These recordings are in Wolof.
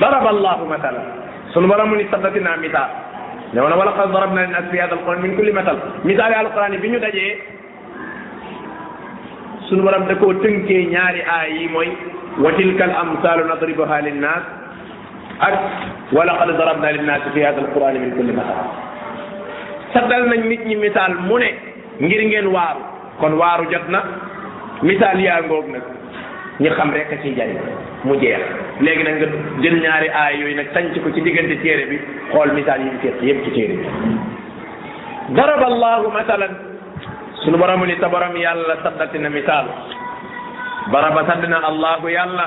daraba allahu matala sunu borom mu ni saddati naa misaal ne wala wala qad darabna lin nas fi hada alquran min kulli matal misaal yi alquran yi bi ñu dajee sunu borom da koo tënkee ñaari aay yi mooy wa tilka al amsalu nadribuha lin nas ak wala qad darabna lin nas fi hada alquran min kulli matal saddal nañ nit ñi misaal mu ne ngir ngeen waaru kon waaru jot na misaal yaa ngoog nag ñu xam rek a ciy jariñ mu jeex léegi nag nga jël ñaari aay yooyu nag tànc ko ci diggante téere bi xool misaal yi ñu seet yépp ci téere bi daraba allahu masalan sunu borom ni sa borom yàlla saddati na misaal daraba sadd na allahu yàlla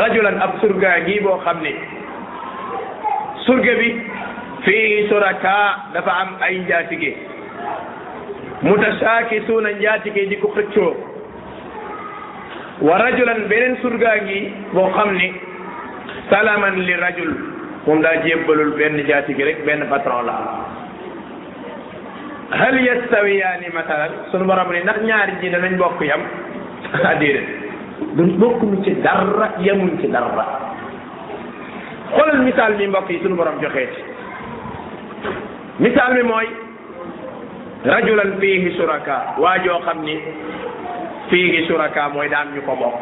rajulan ab surgaa ngi boo xam ne surga bi fii suraka dafa am ay njaatige mutashaakisuuna njaatige di ko xëccoo wa rajulan beneen surgaa ngi boo xam ne salaman li rajul moom daa jébbalul benn njaatige rek benn patron la hal yastawiyaani masalan sunu borom ne ndax ñaari ji danañ bokk yam ah déedéet duñ bokkuñu ci dara yamuñ ci dara xoolal misaal mi mbokk yi sunu borom joxee ci misaal mi mooy rajulan fiihi suraka waa joo xam ni fiihi suraka mooy daan ñu ko bokk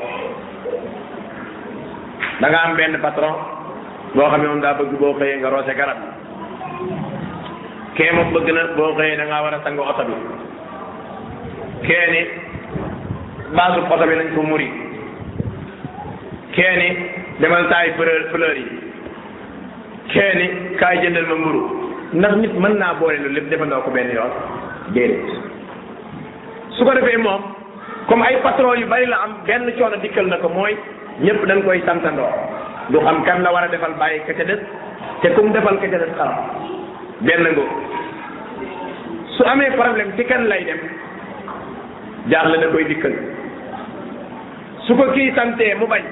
da nga am benn patron boo xam ne moom daa bëgg boo xëyee nga roose garab kee moom bëgg na boo xëyee da ngaa war a sang oto bi kee ni baasu oto bi nañ ko muri kee ni demal taay fleur fleur yi kee ni kaay jëndal ma mburu ndax nit mën naa boole loolu lépp defandoo ko benn yoon déedéet su ko defee moom comme ay patron yu bari la am benn coono dikkal na ko mooy ñëpp dañ koy santandoo du xam kan la war a defal bàyyi ka ca des te kum defal ka ca des xaram benn nga su amee problème ci kan lay dem jaaxle na koy dikkal su ko kii santee mu bañ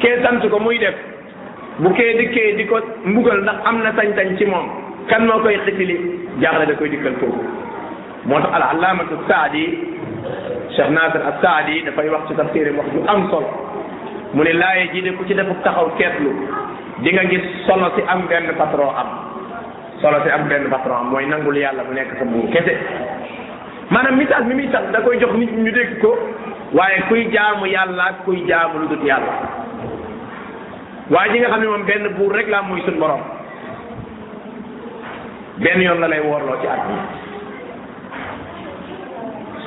kee sant ko muy def bu kee dikkee di ko mbugal ndax am na sañ-sañ ci moom kan moo koy xitili jaaxle da koy dikkal kooku moo tax al alaamatu saadi cheikh nasir al saadi dafay wax ci tafsirim wax ju am solo mu ne laaye ji de ku ci defu taxaw seetlu di nga gis solo si am benn patron am solo si am benn patron am mooy nangul yàlla mu nekk sa buur kese maanaam message mi muy sax da koy jox nit ñu dégg ko waaye kuy jaamu yàlla ak kuy jaamu lu dut yàlla waa ji nga xam ne moom benn buur rek laa muy suñ borom benn yoon la lay woorloo ci at bi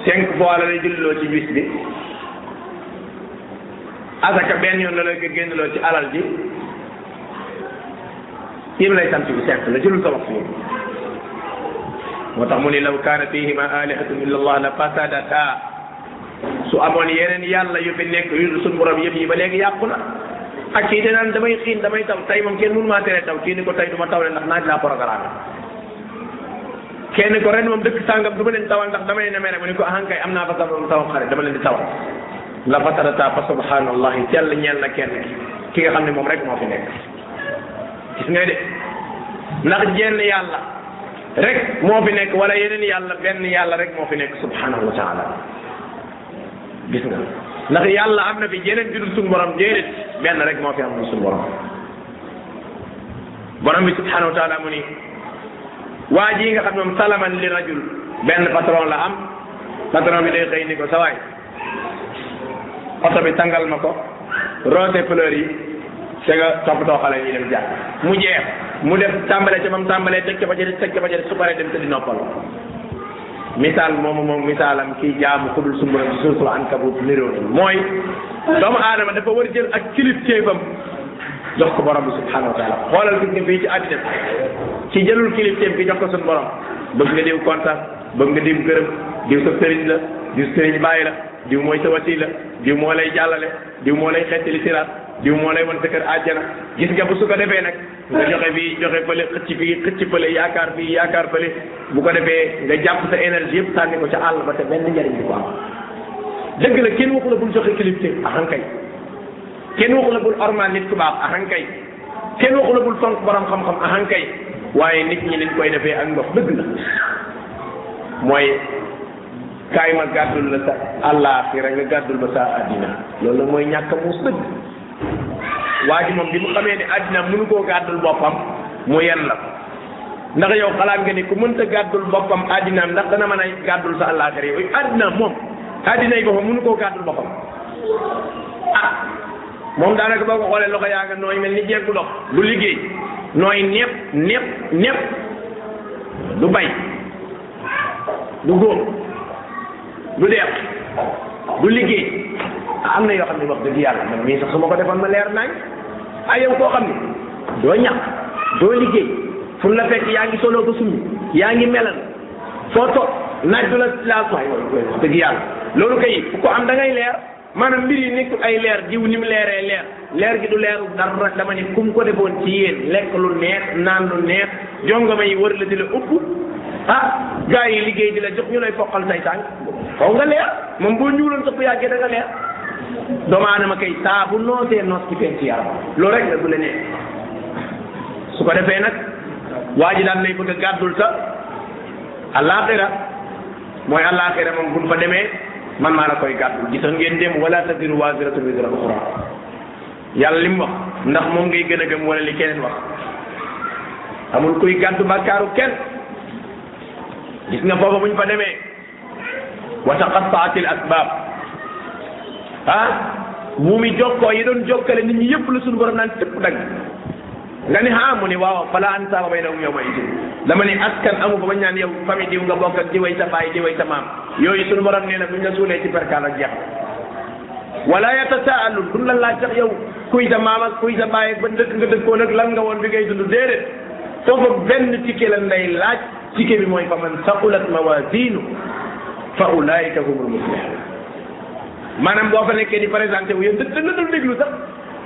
cinq fois la lay julliloo ci bis bi asaka benn yoon la lay ko génnloo ci alal ji yim lay sant bu simple la jëlul sa waxtu yi moo tax mu ni law kaana fihima alihatun illa allah la fasadata su amoon yeneen yàlla yu fi nekk yu suñu borom yëpp yi ba léegi yàqu na ak kii danaan damay xiin damay taw tey moom kenn mënu maa tere taw kii ni ko tey du ma taw leen ndax naaj laa programme kenn ko ren moom dëkk sàngam du ma leen tawal ndax dama leen a mere mu ni ko ahankay am naa fa sama taw xarit dama leen di tawal la fatarata fa subhanallahi jàll ñeel na kenn ki ki nga xam ne moom rek moo fi nekk gis ngay de ndax jenn yàlla rek moo fi nekk wala yeneen yàlla benn yàlla rek moo fi nekk subhanahu wa taala gis nga ndax yàlla am na fi yeneen ju dul suñu borom déedéet benn rek moo fi am mu suñu borom borom bi subhanahu wa taala mu ni waa ji nga xam ne moom salaman li rajul benn patron la am patron bi day xëy ni ko sa waay oto bi tàngal ma ko roote fleur yi te nga toppatoo xale yi dem jàng mu jeex mu def tàmbalee ca mam tàmbalee teg ca ba ca des teg ca ba ca des su paree dem te di noppal misaal moomu moom misaalam kii jaamu ku dul sumburam ci suuratul ankabut niroo nañ mooy doomu aadama dafa war jël ak kilif téefam jox ko borom bi subhanahu wa taala xoolal gis nga fii ci àddina bi ci jëlul kilif téef bi jox ko suñu borom bëgg nga diw kontaan bëgg nga diw gërëm diw sa sëriñ la diw sëriñ bàyyi la diw mooy sa wasila diw moo lay jàllale diw moo lay xettali siraat diw moo lay wan sa kër àjjana gis nga bu su ko defee nag nga joxe fii joxe fële xëcc fii xëcc fële yaakaar fii yaakaar fële bu ko defee nga jàpp sa énergie yëpp sànni ko ca àll ba te benn njariñ bi ko am dëgg la kenn waxu la bul joxe kilifte ahankay kenn waxu la bul ormal nit ku baax ahankay kenn waxu la bul fonk borom xam-xam ahankay waaye nit ñi liñ koy defee ak ndox dëgg la mooy kaay ma gàddul la sa àllaaxira nga gàddul ba sa àddina loolu la mooy ñàkk a muus dëgg waa ji moom bi mu xamee ne àddina mënu koo gàddul boppam mu yen la ko ndax yow xalaat nga ni ku mënta gàddul boppam àddinaam ndax dana mën a gàddul sa àllaaxira yow àddinaam moom àddina yi boppam mënu koo gàddul boppam ah moom daanaka boo ko xoolee loxo yaa nga nooy mel ni jeeg bu dox du liggéey nooy népp népp népp du bay du góob du deex du liggéey am na yoo xam ne wax dëgg yàlla man mii sax su ma ko defoon ma leer nañ ay yow koo xam ne doo ñàkk doo liggéey fu la fekk yaa ngi soloo ko summi yaa ngi melal foo toog naaj du la laal wax dëgg yàlla loolu kay ku ko am da ngay leer maanaam mbir yi nekkul ay leer jiw ni mu leeree leer leer gi du leeru dara dama ne kum ko defoon ci yéen lekk lu neex naan lu neex jongama yi wër la di la upp ah gars yi liggéey di la jox ñu lay foqal say tànk faw nga leer moom boo ñuuloon sax bu yàggee da nga leer doomu aadama kay saa bu nootee noos ci feeñ ci yaram loolu rek la bu la neex su ko defee nag waa ji daan nay bëgg a gàddul sa àllaaxira mooy àllaaxira moom buñ fa demee man maa la koy gàddu gisoon ngeen dem wala taziru waziratun wizra uxra yàlla li mu wax ndax moom ngay gën a gëm wala li keneen wax amul kuy gàddu bàkkaaru kenn gis nga foofa buñ fa demee wa taqattaati al asbaab ah buumi jokkoo yi doon jokkale nit ñi yëpp la suñu borom naan tëpp dagg nga ni ah mu ni waaw fala ansaaba baynahum yawma idin dama ni askan amu fa ba ñaan yow famille diw nga bokk ak di way sa baay di way sa maam yooyu sunu borom nee na buñ la suulee ci perkaal ak jeex wala yatasaalun duñ la laaj sax yow kuy sa maam ak kuy sa baay ak ba dëkk nga dëkkoon ak lan nga woon bi ngay dund déedéet foofu benn ticket lan lay laaj ticket bi mooy fa man saqulat mawazinu fa ulaika humul muflihun maanaam boo fa nekkee di présenté wu yow dëgg la dul déglu sax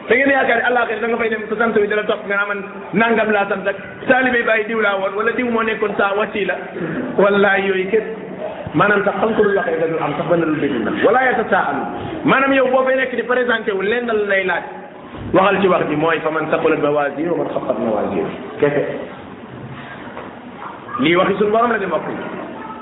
da ngeen yaakaar ne àllaaxira da nga fay dem sa sant bi dala topp nga naa man nangam laa sant ak taalibe bàyyi diw laa woon wala diw moo nekkoon saa wasiila wallaay yooyu képp maanaam sax xam ko lu waxee da dul am sax ba na lu dégg na wala ya sa saa am maanaam yow boo fay nekk di présenté wu lenn la lay laaj waxal ci wax ji mooy fa man saqulat mawaazinu wa man xaffat mawaazinu kese lii waxi suñu borom la di mbokk yi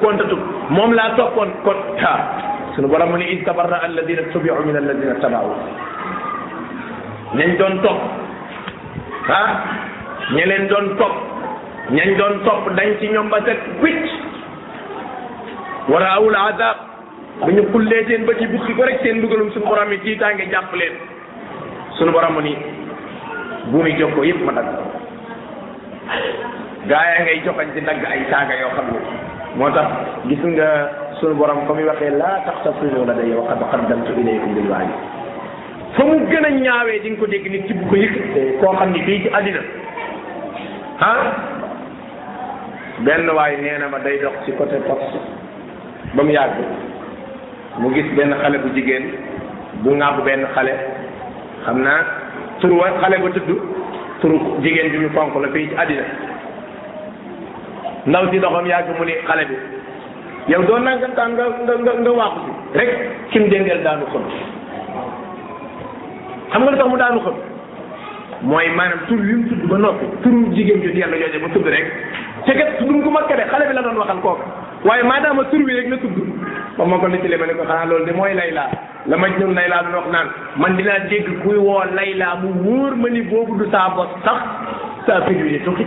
kontatu moom laa toppoon kon ta sunu borom mu ne id tabarra alladina tubiu min alladina tabaau ñañ doon topp ah ña leen doon topp ñañ doon topp dañ ci ñoom ba set wicc war a awul adab ba ñu xullee seen ba ci bukki ko rek seen mbugalum suñu borom yi tiitaange jàpp leen sunu borom mu ni buumi jokkoo yëpp ma dagg gaa yaa ngay joxañ di dagg ay saaga yoo xam ne moo tax gis nga sunu borom fa muy waxee laa taxtasimu ladayya wa qad qaddamtu ilaykum bil wa'di fa mu gën a ñaawee di nga ko dégg nit ci bu ko yëg koo xam ni fii ci àddina ah benn waay nee na ma day dox ci côté poste ba mu yàgg mu gis benn xale bu jigéen bu ŋàbb benn xale xam naa tur wa xale ba tudd tur jigéen bi ñu fonk la fii ci àddina ndaw si doxam yàgg mu ni xale bi yow doo nanga taan nga nga nga nga waaxu si rek kim déngeel daanu xëm xam nga lu tax mu daanu xëm mooy maanaam tur wi mu tudd ba noppi turu jigéen ju dellu jooje ba tudd rek te kat tuddum ku makka de xale bi la doon waxal kooka waaye maadaama tur wi rek la tudd ba ma ko nettalee ma ne ko xanaa loolu de mooy Layla la ma ñun Layla doon wax naan man dinaa dégg kuy woo Layla mu wóor ma ni boobu du saa bos sax saa fi du tuxi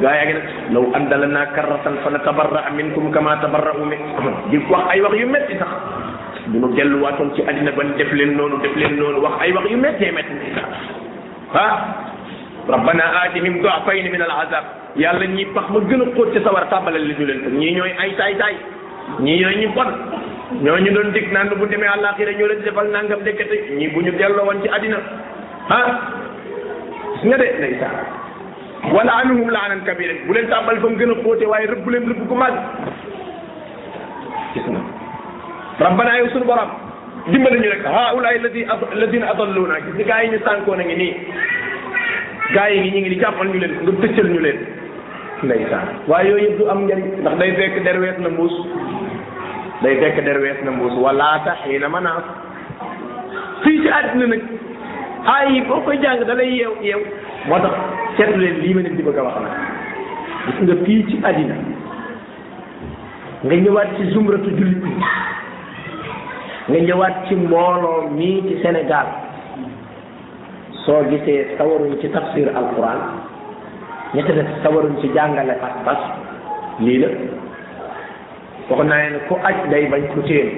gaa yaa ngi nag law andala naa karratan fa natabarra minkum kama tabarra'u min di wax ay wax yu metti sax bu nu delluwaatoon ci àddina ban def leen noonu def leen noonu wax ay wax yu méttee métti ah rabbana aatihim du'afayni min al'azab yàlla ñi pax ma gën a xóot ci sawar tàmbalal li ñu leen ko ñii ñooy ay taay taay ñii ñooy ñu bon ñoo ñu doon dig naan bu demee àllaaxira ñoo leen defal nangam dekkate ñii bu ñu delloo woon ci àddina ah gis nga de ndeysaan wala anuhum laanan kabira bu leen tàbbal fa mu gën a xóote waaye rëbb leen rëbb ku mag gis nga rabbana yow suñu borom dimbali ñu rek haulaay ladi ladina adalluna gis nga gaa yi ñu sànkoo na ngi nii gaa yi ngi ñu ngi di jàppal ñu leen nga tëccal ñu leen ndeysaan waaye yooyu yëpp du am njariñ ndax day fekk der wees na mbuus day fekk der wees na mbuus wala taxiina manaas fii ci àddina nag aay yi boo koy jàng da lay yeew yeew moo tax seetlu leen lii ma leen di bëgg a wax nag gis nga fii ci àddina nga ñëwaat ci zumratu jullit ñi nga ñëwaat ci mbooloo mii ci Sénégal soo gisee sawaruñ ci tafsir alquran ñetti def sawaruñ ci jàngale pas-pas lii la waxoon naa ne ku aj day bañ ku téen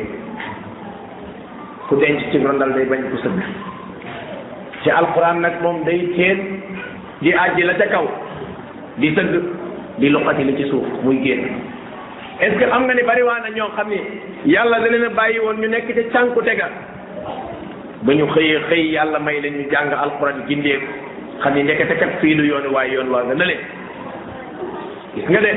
ku denc ci rondal day bañ ku sëgg ci alquran nag moom day téen di ajji la ca kaw di sëgg di luqati li ci suuf muy génn est ce que xam nga ni bari waa na ñoo xam ni yàlla da leen a bàyyi woon ñu nekk ca cànku tega ba ñu xëyee xëy yàlla may leen ñu jàng alquran gindeeku xam ni ndekete kat fii du yoon waaye yoon waa nga lële gis nga de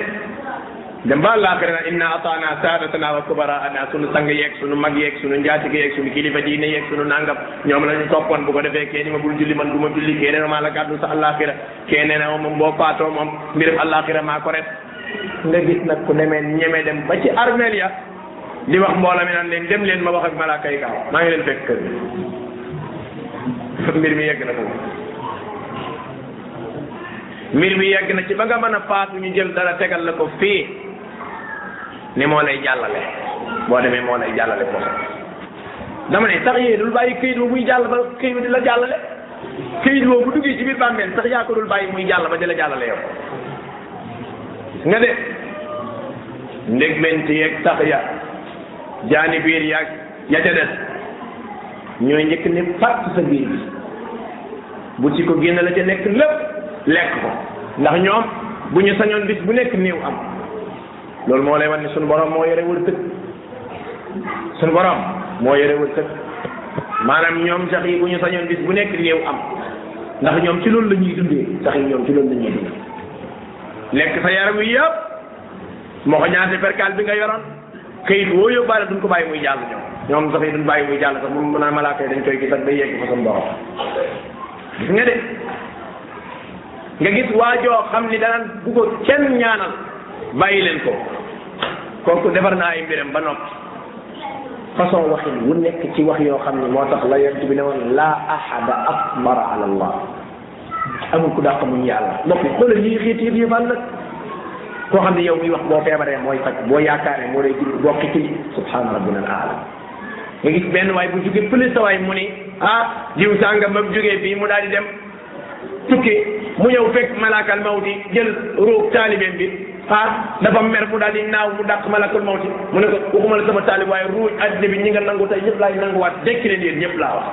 dem ba àllaaxira na inna ataana saadatana wa kubaraana sunu sang yeeg sunu mag yeeg sunu njaatige yeeg sunu kilifa diine yeeg sunu nangam ñoom la ñu toppoon bu ko defee kee ni ma bul julli man du ma julli kee nee na maa la gàddu sa àllaaxira kee nee na moom boo faatoo moom mbirum àllaaxira maa ko ret nga gis nag ku demee ñeme dem ba ci armeel ya di wax mbooloo mi naan leen dem leen ma wax ak malaaka yi gaaw maa ngi leen fekk kër mbir mi yegg na foofu mbir mi yegg na ci ba nga mën a faatu ñu jël dara tegal la ko fii ni moo lay jàllale boo demee moo lay jàllale foofu dama ne sax yee dul bàyyi këyit boobu muy jàll ba këyit bi di la jàllale këyit boobu bu duggee ci biir bàmmeel sax yaa ko dul bàyyi muy jàll ba di la jàllale yow nga de ndegmente yeeg tax ya jaani biir yaag ña ca des ñooy njëkk ne fàtt sa biir bi bu ci ko génn la ca nekk lépp lekk ko ndax ñoom bu ñu sañoon bis bu nekk néew am loolu moo lay wan ne suñu borom moo yore wërsëg suñu borom moo yore wërsëg maanaam ñoom sax yi bu ñu sañoon bis bu nekk néew am ndax ñoom ci loolu la ñuy dundee sax yi ñoom ci loolu la ñuy dundee lekk sa yaram wi yëpp moo ko ñaata perkaal bi nga yoroon kayit woo yóbbaale duñ ko bàyyi muy jàll ñoom ñoom sax yi duñ bàyyi muy jàll sax moom mën naa malaaka yi dañ koy gis ak day yegg fa suñu borom gis nga de nga gis waajoo xam ni danaan bu ko kenn ñaanal bàyyi leen ko kooku defar naa ay mbiram ba noppi façon waxin wu nekk ci wax yoo xam ne moo tax la yonent bi ne woon laa ahada akbara ala allah amul ku dàq muñ yàlla mbokk yi xoolal ñuy xiiti yëf yëfaan nag koo xam ne yow miy wax boo feebaree mooy faj boo yaakaaree moo lay jur boo xitili subhaana rabbina al aala nga gis benn waay bu jógee pële sa waay mu ni ah jiw sàngam ba mu jógee fii mu daal di dem tukki mu ñëw fekk malaakal mawti jël ruug taalibeem bi ah dafa mer mu daal di naaw mu dàq malaakal mawti mu ne ko waxuma la sama taalib waaye ruuj àddina bi ñi nga nangu tey ñëpp laay nanguwaat dekki leen yéen ñëpp laa wax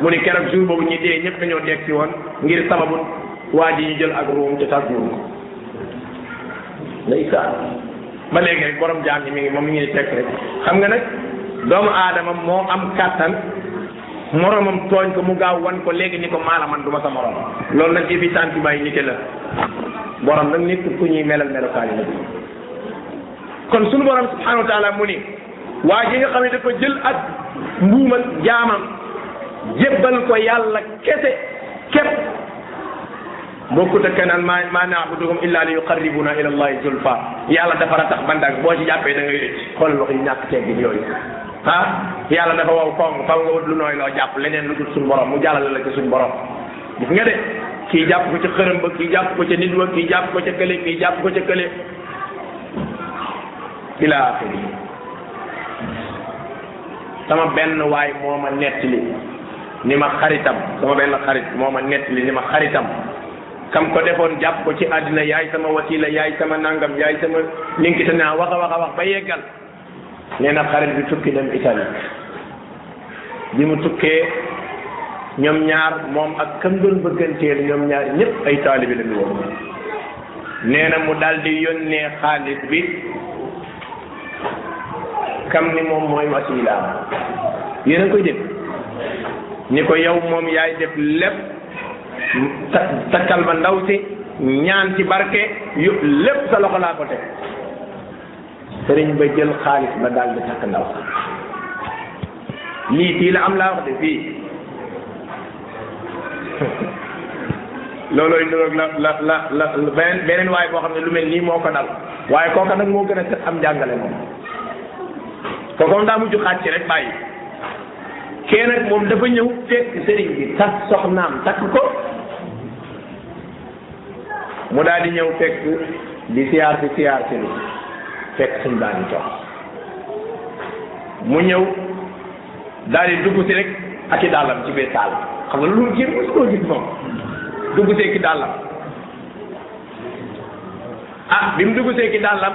mu ni keroog jour boobu ñi dee ñëpp dañoo dekk si woon ngir sababu waa ji ñu jël ak ruum te tàgguwul ko ndeysaan ba léegi rek borom jaam ñi mi ngi moom mi ngi teg rek xam nga nag doomu aadama moo am kàttan moromam tooñ ko mu gaaw wan ko léegi ni ko maala man du ma sa morom loolu nag ibi tànki bàyyi nite la borom nag nit ku ñuy melal melokaani la kon sunu borom subhanahu wa taala mu ni waa ji nga xam ne dafa jël ak mbuum ak jaamam jébbal ko yàlla kese képp bokkut ak keneen ma ma naabuduhum illa li yuqarribuna ila allahi zulfa yàlla dafa la tax bandaag boo ci jàppee da ngay rëcc xoolal wax yu ñàkk teggin yooyu ah yàlla dafa waw kong faw nga wut lu nooy loo jàpp leneen lu dul suñu borom mu jàllale la ci suñu borom gis nga de kii jàpp ko ca xërëm ba kii jàpp ko ca nit wa kii jàpp ko ca kële kii jàpp ko ca kële ila axiri sama benn waay moo ma nettali ni ma xaritam sama benn xarit moo ma nettali ni ma xaritam kam ko defoon jàpp ko ci àddina yaay sama wasila yaay sama nangam yaay sama linkita naa wax a wax a wax ba yeggal nee na xarit bi tukki dem Italie bi mu tukkee ñoom ñaar moom ak kam doon bëgganteel ñoom ñaar ñëpp ay taalibi lañu woon nee na mu daal di yónnee xaalis bi kam ni moom mooy wasilaam yéen a koy dégg ni ko yow moom yaay def lépp ta takkal ma ndaw si ñaan ci barke yu lépp sa loxo laa ko teg sëriñ ba jël xaalis ba daal di takk ndaw sa lii fii la am laa wax de fii loolooy niroog la la la la beneen beneen waaye boo xam ne lu mel nii moo ko dal waaye kooka nag moo gën a set am njàngale moom kooka moom daa mujj xaaj ci rek bàyyi kee nag moom dafa ñëw fekk sëriñ bi tas soxnaam takk ko mu daal di ñëw fekk di siyaar si siyaar si bi fekk sëñ baa ngi toog mu ñëw daal di dugg si rek ak i dàllam ci biir taal xam nga loolu kii mosu koo gis moom dugg see ki dàllam ah bi mu dugg see ki dàllam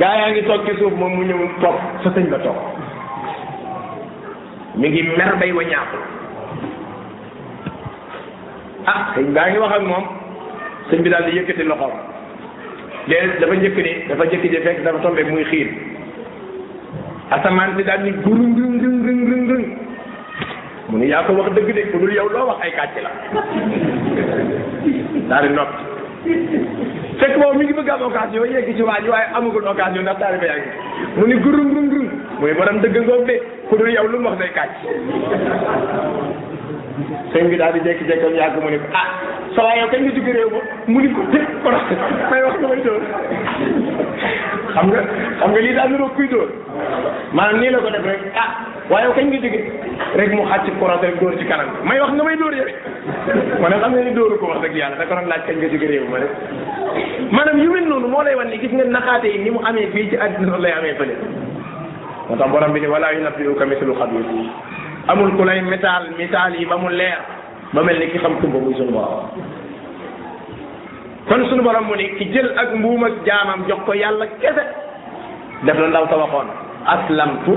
gaa yaa ngi toog ci suuf moom mu ñëw toog sa sëñ ba toog mi ngi mer bay wañaaku ah sëñ baa ngi wax ak moom sëñ bi daal di yëkkati loxoom léegi dafa njëkk ni dafa njëkk ji fekk dafa tombé muy xiin asamaan si daal ni gurum rum rum rum rum rum mu ni yaa ko wax dëgg de ku dul yow loo wax ay kàcc la daal di noppi fekk boobu mi ngi bëgg am occasion yegg ci waa ji waaye amagul occasion ndax taalibe yaa ngi mu ni gurum rum rum mu ni borom dëgg ngoog de ku dul yow lu mu wax day kàcc sëñ bi daal di jékki-jékki yàgg mu ne ko ah sa waay yow kañ nga jóge réew ma mu ni ko dëkk ko rax may wax damay dóor xam nga xam nga lii daal niroo kuy dóor maanaam nii la ko def rek ah waaye yow kañ nga jóge rek mu xàcc courant rek dóor ci kanam may wax nga may dóor yow ma ne xam nga ni dóoru ko wax dëgg yàlla da ko doon laaj kañ nga jóge réew ma rek maanaam yu mel noonu moo lay wan ni gis nga naxaate yi ni mu amee fii ci àddina lay amee fële moo tax borom bi ni wala yunabbi'uka mislu xabir amul ku lay misaal misaal yi ba mu leer ba mel ni ki xam kumba muy sunu borom kon sunu borom mu ni ki jël ak mbuum ak jaamam jox ko yàlla kese def la ndaw sa waxoon aslamtu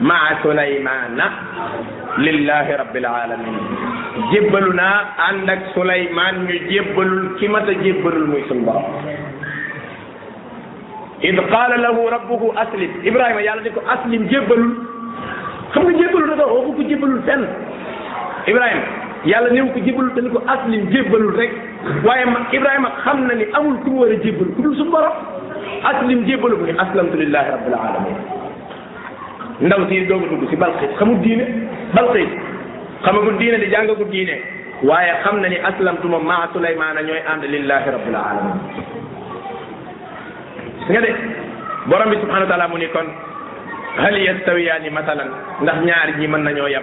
maa sulaymana lillahi rabbil alamin jébbalu naa ànd ak sulayman ñu jébbalul ki mat a jébbalul muy sunu borom id qaala lahu rabbuhu aslim ibrahima yàlla ni ko aslim jébbalul xam nga jébbalul dafa waxu ko jébbalul fenn ibrahima yàlla néew ko jébbalul te ni ko aslim jébbalul rek waaye ma ibrahima xam na ni amul ku mu war a jébbalu ku dul suñu borom aslim jébbalu mu ni aslamtu lillahi rabbil alamin ndaw si doog a dugg si balxiis xamul diine balxiis xamagul diine di jàngagul diine waaye xam na ni aslamtu moom maa Souleymane ñooy ànd lillahi rabbil alamin su nga de borom bi subhanahu wa taala mu ni kon hal yastawiyaani masalan ndax ñaari ñi mën nañoo yem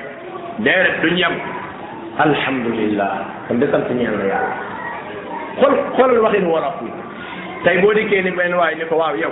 déedéet duñ yem alhamdulillah kon de sant ñeel na yàlla xool xoolal waxin wolof bi tey boo dikkee ni benn waay ni ko waaw yow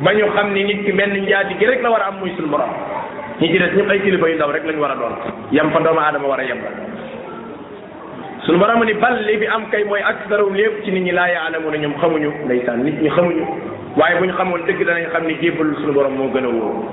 ba ñu xam ni nit ki benn njaati gi rek la war a am muy suñu borom ñi ci des ñëpp ay kilifa yu ndaw rek lañu war a doon yam fa doomu aadama war a yem suñu borom ni bal li bi am kay mooy aksarum lépp ci nit ñi laa yaalamu ne ñoom xamuñu ndeysaan nit ñi xamuñu waaye bu ñu xamoon dëgg danañ xam ni jébbalul suñu borom moo gën a wóor